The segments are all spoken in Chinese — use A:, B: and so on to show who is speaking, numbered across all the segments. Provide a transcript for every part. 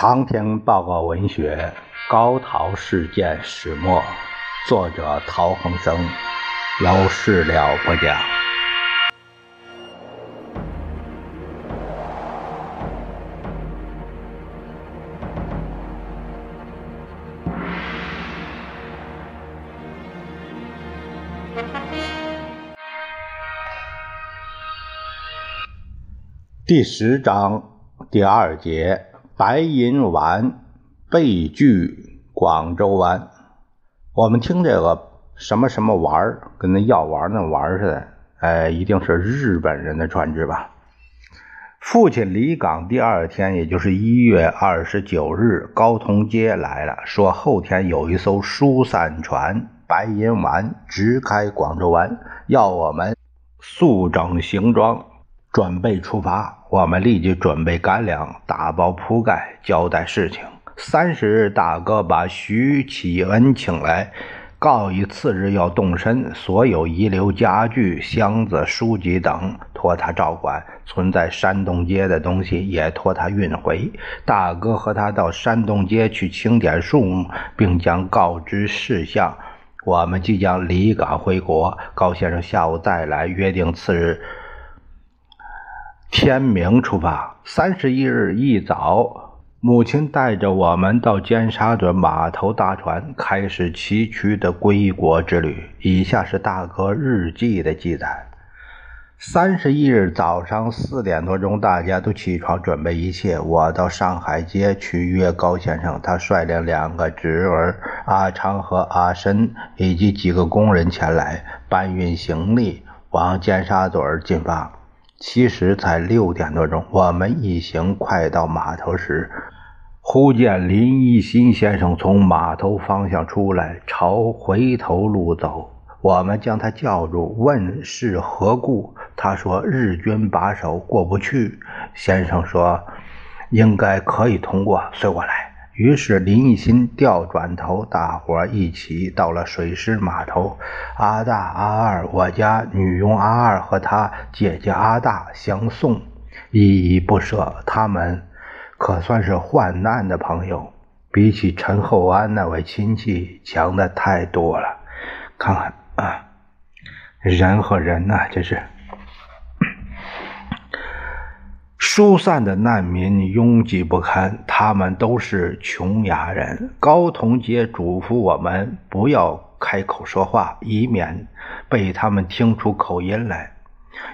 A: 长篇报告文学《高陶事件始末》，作者陶恒生，由事了播讲。第十章第二节。白银丸被拒广州湾，我们听这个什么什么丸跟那药丸那丸似的，哎，一定是日本人的船只吧？父亲离港第二天，也就是一月二十九日，高同街来了，说后天有一艘疏散船白银丸直开广州湾，要我们速整行装。准备出发，我们立即准备干粮，打包铺盖，交代事情。三十日，大哥把徐启恩请来，告以次日要动身，所有遗留家具、箱子、书籍等托他照管，存在山东街的东西也托他运回。大哥和他到山东街去清点数目，并将告知事项。我们即将离港回国，高先生下午再来，约定次日。天明出发。三十一日一早，母亲带着我们到尖沙咀码头搭船，开始崎岖的归国之旅。以下是大哥日记的记载：三十一日早上四点多钟，大家都起床准备一切。我到上海街去约高先生，他率领两个侄儿阿昌和阿申以及几个工人前来搬运行李，往尖沙咀进发。其实才六点多钟，我们一行快到码头时，忽见林一新先生从码头方向出来，朝回头路走。我们将他叫住，问是何故。他说：“日军把守，过不去。”先生说：“应该可以通过，随我来。”于是林一新调转头，大伙一起到了水师码头。阿大、阿二，我家女佣阿二和她姐姐阿大相送，依依不舍。他们可算是患难的朋友，比起陈厚安那位亲戚强的太多了。看看啊，人和人呐，这是。疏散的难民拥挤不堪，他们都是琼崖人。高同杰嘱咐我们不要开口说话，以免被他们听出口音来。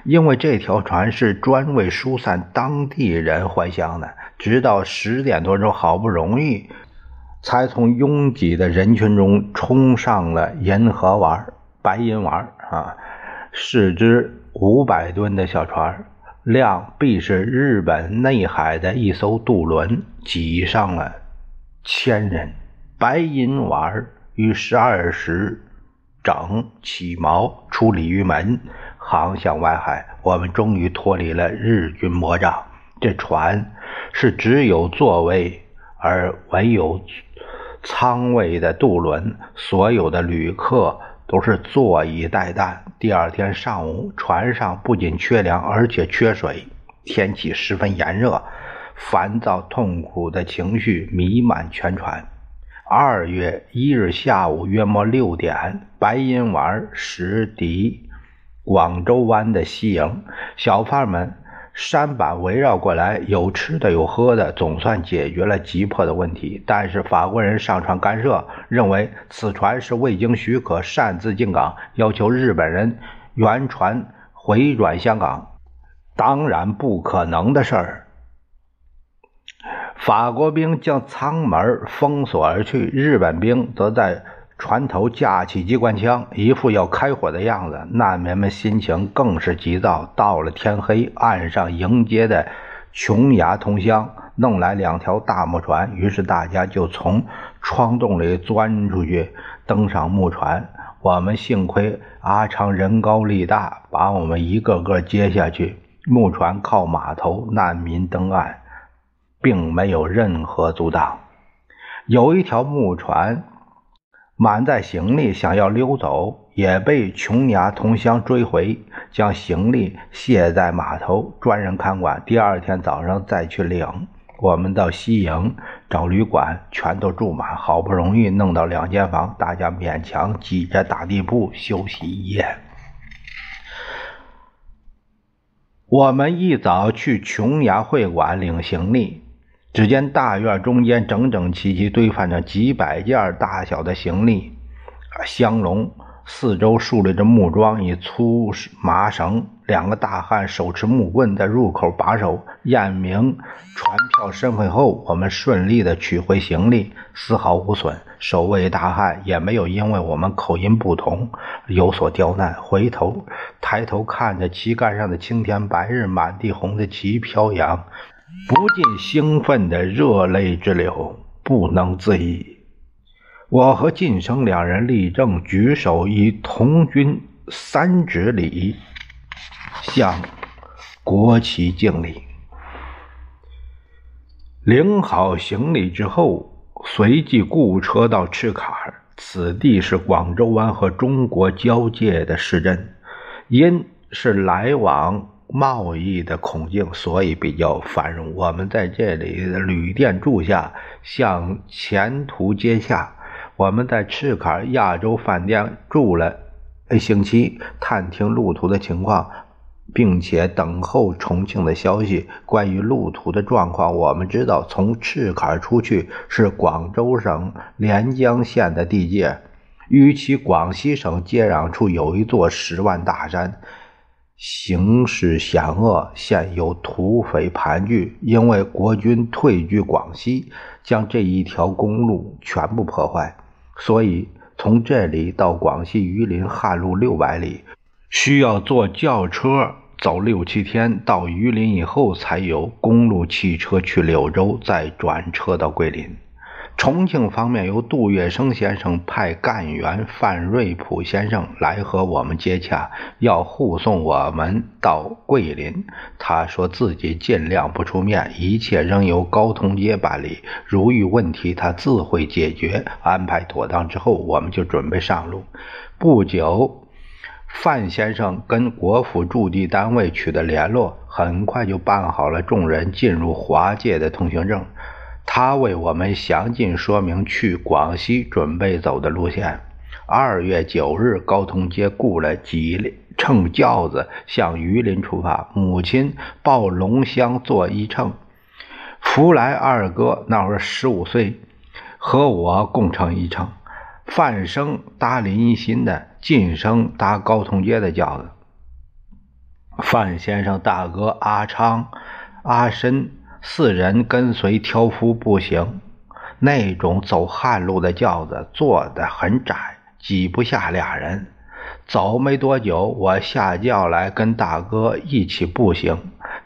A: 因为这条船是专为疏散当地人还乡的。直到十点多钟，好不容易才从拥挤的人群中冲上了银河丸、白银丸啊，是只五百吨的小船。量必是日本内海的一艘渡轮，挤上了千人。白银丸于十二时整起锚，出鲤鱼门，航向外海。我们终于脱离了日军魔掌。这船是只有座位而唯有舱位的渡轮，所有的旅客。都是坐以待旦。第二天上午，船上不仅缺粮，而且缺水，天气十分炎热，烦躁痛苦的情绪弥漫全船。二月一日下午约莫六点，白银丸驶抵广州湾的西营，小贩们。山板围绕过来，有吃的有喝的，总算解决了急迫的问题。但是法国人上船干涉，认为此船是未经许可擅自进港，要求日本人原船回转香港，当然不可能的事儿。法国兵将舱门封锁而去，日本兵则在。船头架起机关枪，一副要开火的样子。难民们心情更是急躁。到了天黑，岸上迎接的琼崖同乡弄来两条大木船，于是大家就从窗洞里钻出去，登上木船。我们幸亏阿昌人高力大，把我们一个个接下去。木船靠码头，难民登岸，并没有任何阻挡。有一条木船。满载行李，想要溜走，也被琼崖同乡追回，将行李卸在码头，专人看管。第二天早上再去领。我们到西营找旅馆，全都住满，好不容易弄到两间房，大家勉强挤着打地铺休息一夜。我们一早去琼崖会馆领行李，只见大院中间整整齐齐堆放着几百件大小的行李香笼，四周竖立着木桩与粗麻绳。两个大汉手持木棍在入口把守，验明船票身份后，我们顺利的取回行李，丝毫无损。守卫大汉也没有因为我们口音不同有所刁难，回头抬头看着旗杆上的青天白日满地红的旗飘扬，不禁兴奋的热泪直流，不能自已。我和晋生两人立正，举手以同军三指礼。向国旗敬礼，领好行李之后，随即雇车到赤坎。此地是广州湾和中国交界的市镇，因是来往贸易的孔径，所以比较繁荣。我们在这里旅店住下，向前途接洽。我们在赤坎亚洲饭店住了一星期，探听路途的情况。并且等候重庆的消息。关于路途的状况，我们知道，从赤坎出去是广州省连江县的地界，与其广西省接壤处有一座十万大山，形势险恶，现有土匪盘踞。因为国军退居广西，将这一条公路全部破坏，所以从这里到广西榆林旱路六百里。需要坐轿车走六七天，到榆林以后才有公路汽车去柳州，再转车到桂林。重庆方面由杜月笙先生派干员范瑞普先生来和我们接洽，要护送我们到桂林。他说自己尽量不出面，一切仍由高同街办理。如遇问题，他自会解决。安排妥当之后，我们就准备上路。不久。范先生跟国府驻地单位取得联络，很快就办好了众人进入华界的通行证。他为我们详尽说明去广西准备走的路线。二月九日，高通街雇了几乘轿子向榆林出发，母亲抱龙箱坐一乘，福来二哥那会儿十五岁，和我共乘一乘。范生搭林一新的，晋生搭高通街的轿子。范先生大哥阿昌、阿申四人跟随挑夫步行。那种走旱路的轿子坐的很窄，挤不下俩人。走没多久，我下轿来跟大哥一起步行。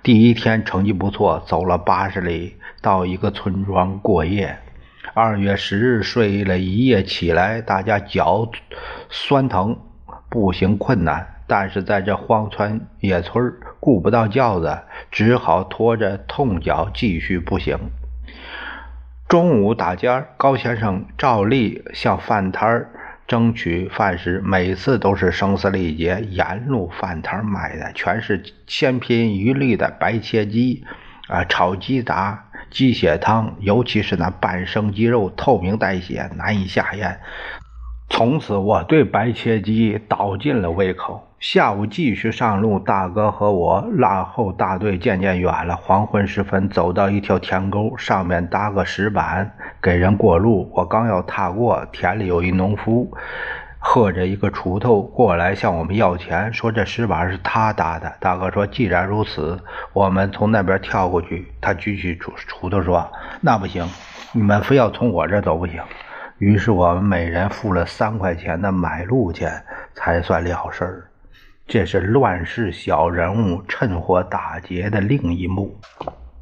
A: 第一天成绩不错，走了八十里，到一个村庄过夜。二月十日睡了一夜，起来大家脚酸疼，步行困难。但是在这荒村野村顾不到轿子，只好拖着痛脚继续步行。中午打尖儿高先生照例向饭摊儿争取饭食，每次都是声嘶力竭。沿路饭摊卖的全是千篇一律的白切鸡啊，炒鸡杂。鸡血汤，尤其是那半生鸡肉，透明带血，难以下咽。从此，我对白切鸡倒尽了胃口。下午继续上路，大哥和我拉后大队渐渐远了。黄昏时分，走到一条田沟，上面搭个石板，给人过路。我刚要踏过，田里有一农夫。喝着一个锄头过来向我们要钱，说这石板是他搭的。大哥说：“既然如此，我们从那边跳过去。”他举起锄锄头说：“那不行，你们非要从我这走不行。”于是我们每人付了三块钱的买路钱，才算了事儿。这是乱世小人物趁火打劫的另一幕。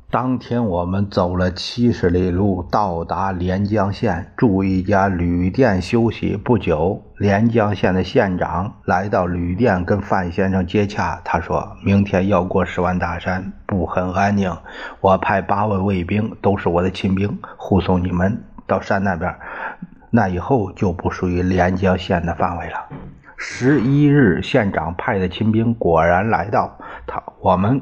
A: 当天我们走了七十里路，到达连江县，住一家旅店休息。不久，连江县的县长来到旅店，跟范先生接洽。他说明天要过十万大山，不很安宁。我派八位卫兵，都是我的亲兵，护送你们到山那边。那以后就不属于连江县的范围了。十一日，县长派的亲兵果然来到，他我们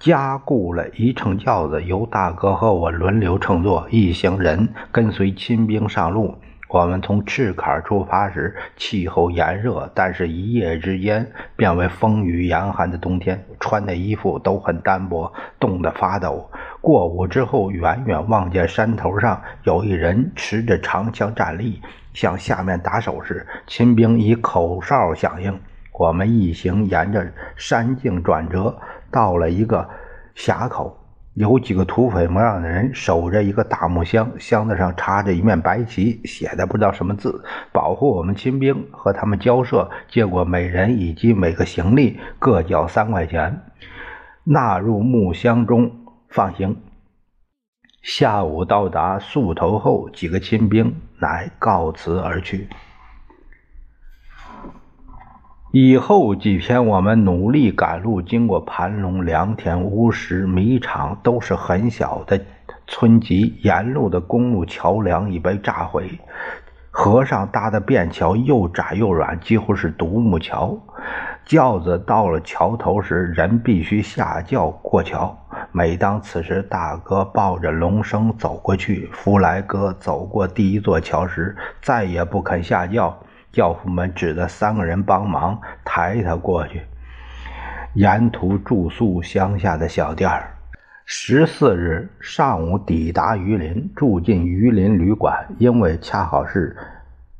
A: 加固了一乘轿子，由大哥和我轮流乘坐，一行人跟随亲兵上路。我们从赤坎出发时，气候炎热，但是一夜之间变为风雨严寒的冬天，穿的衣服都很单薄，冻得发抖。过午之后，远远望见山头上有一人持着长枪站立，向下面打手势。秦兵以口哨响应。我们一行沿着山径转折，到了一个峡口。有几个土匪模样的人守着一个大木箱，箱子上插着一面白旗，写的不知道什么字，保护我们亲兵和他们交涉。结果每人以及每个行李各缴三块钱，纳入木箱中放行。下午到达宿头后，几个亲兵乃告辞而去。以后几天，我们努力赶路，经过盘龙、良田、乌石、米场，都是很小的村集。沿路的公路桥梁已被炸毁，河上搭的便桥又窄又软，几乎是独木桥。轿子到了桥头时，人必须下轿过桥。每当此时，大哥抱着龙生走过去，福来哥走过第一座桥时，再也不肯下轿。教父们只得三个人帮忙抬他过去。沿途住宿乡下的小店儿。十四日上午抵达榆林，住进榆林旅馆，因为恰好是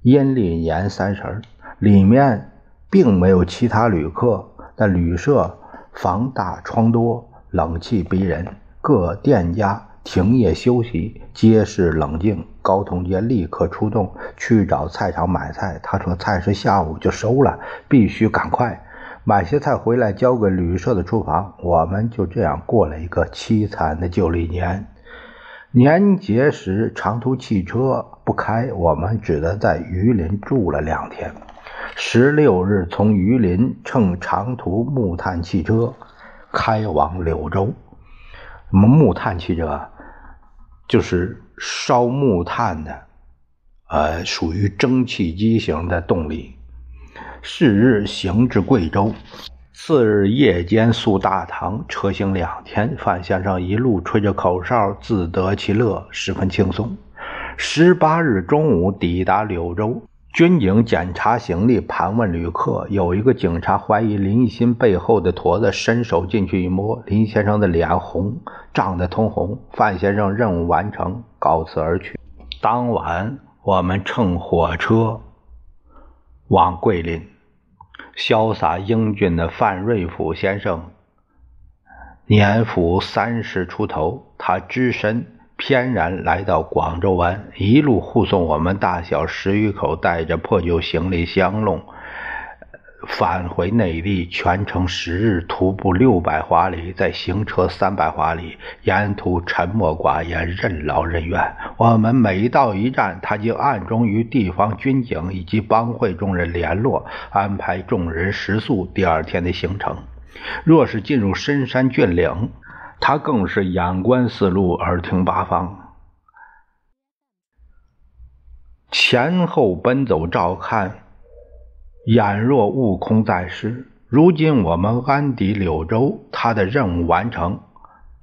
A: 阴历年三十里面并没有其他旅客。但旅社房大窗多，冷气逼人，各店家。停业休息，街市冷静。高同杰立刻出动去找菜场买菜。他说菜是下午就收了，必须赶快买些菜回来交给旅社的厨房。我们就这样过了一个凄惨的旧历年。年节时长途汽车不开，我们只得在榆林住了两天。十六日从榆林乘长途木炭汽车开往柳州。什么木炭汽车？就是烧木炭的，呃，属于蒸汽机型的动力。是日行至贵州，次日夜间宿大堂，车行两天。范先生一路吹着口哨，自得其乐，十分轻松。十八日中午抵达柳州。军警检查行李，盘问旅客。有一个警察怀疑林鑫背后的驼子，伸手进去一摸，林先生的脸红，涨得通红。范先生任务完成，告辞而去。当晚，我们乘火车往桂林。潇洒英俊的范瑞甫先生，年甫三十出头，他只身。翩然来到广州湾，一路护送我们大小十余口带着破旧行李箱笼返回内地，全程十日，徒步六百华里，再行车三百华里，沿途沉默寡言，任劳任怨。我们每到一站，他就暗中与地方军警以及帮会众人联络，安排众人食宿，第二天的行程。若是进入深山峻岭，他更是眼观四路，耳听八方，前后奔走照看，眼若悟空在世。如今我们安抵柳州，他的任务完成，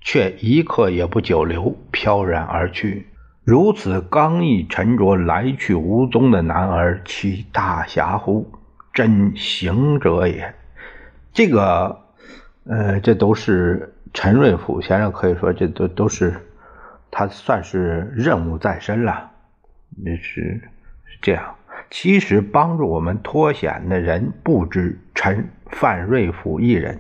A: 却一刻也不久留，飘然而去。如此刚毅沉着、来去无踪的男儿，其大侠乎？真行者也。这个，呃，这都是。陈瑞甫先生可以说，这都都是他算是任务在身了，是是这样。其实帮助我们脱险的人不止陈范瑞甫一人。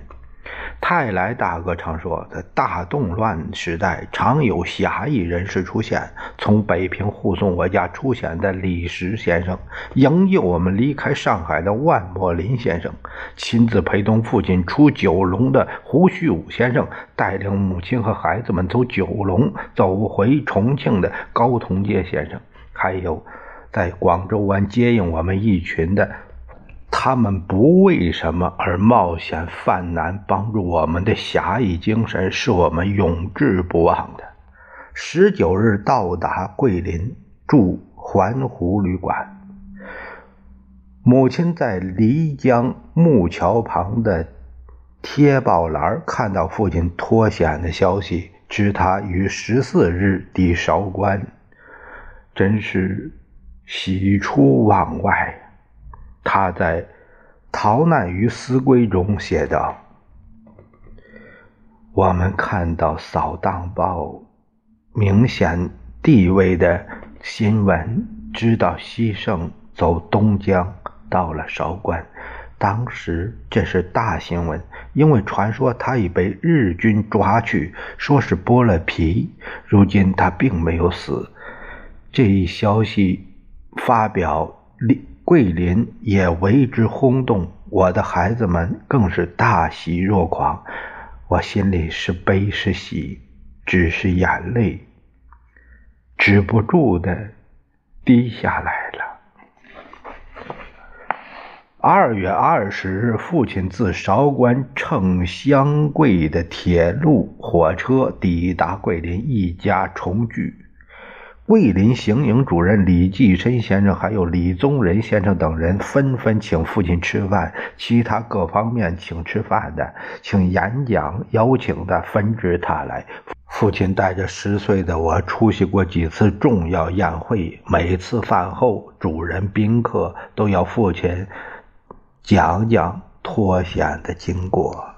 A: 泰来大哥常说，在大动乱时代，常有侠义人士出现。从北平护送我家出险的李石先生，营救我们离开上海的万柏林先生，亲自陪同父亲出九龙的胡旭武先生，带领母亲和孩子们走九龙走回重庆的高同杰先生，还有在广州湾接应我们一群的。他们不为什么而冒险犯难帮助我们的侠义精神，是我们永志不忘的。十九日到达桂林，住环湖旅馆。母亲在漓江木桥旁的贴报栏看到父亲脱险的消息，知他于十四日抵韶关，真是喜出望外。他在逃难于思归中写道：“我们看到扫荡报明显地位的新闻，知道西盛走东江。”到了韶关，当时这是大新闻，因为传说他已被日军抓去，说是剥了皮。如今他并没有死。这一消息发表立，桂林也为之轰动，我的孩子们更是大喜若狂。我心里是悲是喜，只是眼泪止不住的滴下来了。二月二十日，父亲自韶关乘湘桂的铁路火车抵达桂林，一家重聚。桂林行营主任李济深先生还有李宗仁先生等人纷纷请父亲吃饭，其他各方面请吃饭的、请演讲邀请的纷至沓来。父亲带着十岁的我出席过几次重要宴会，每次饭后，主人宾客都要父亲。讲讲脱险的经过。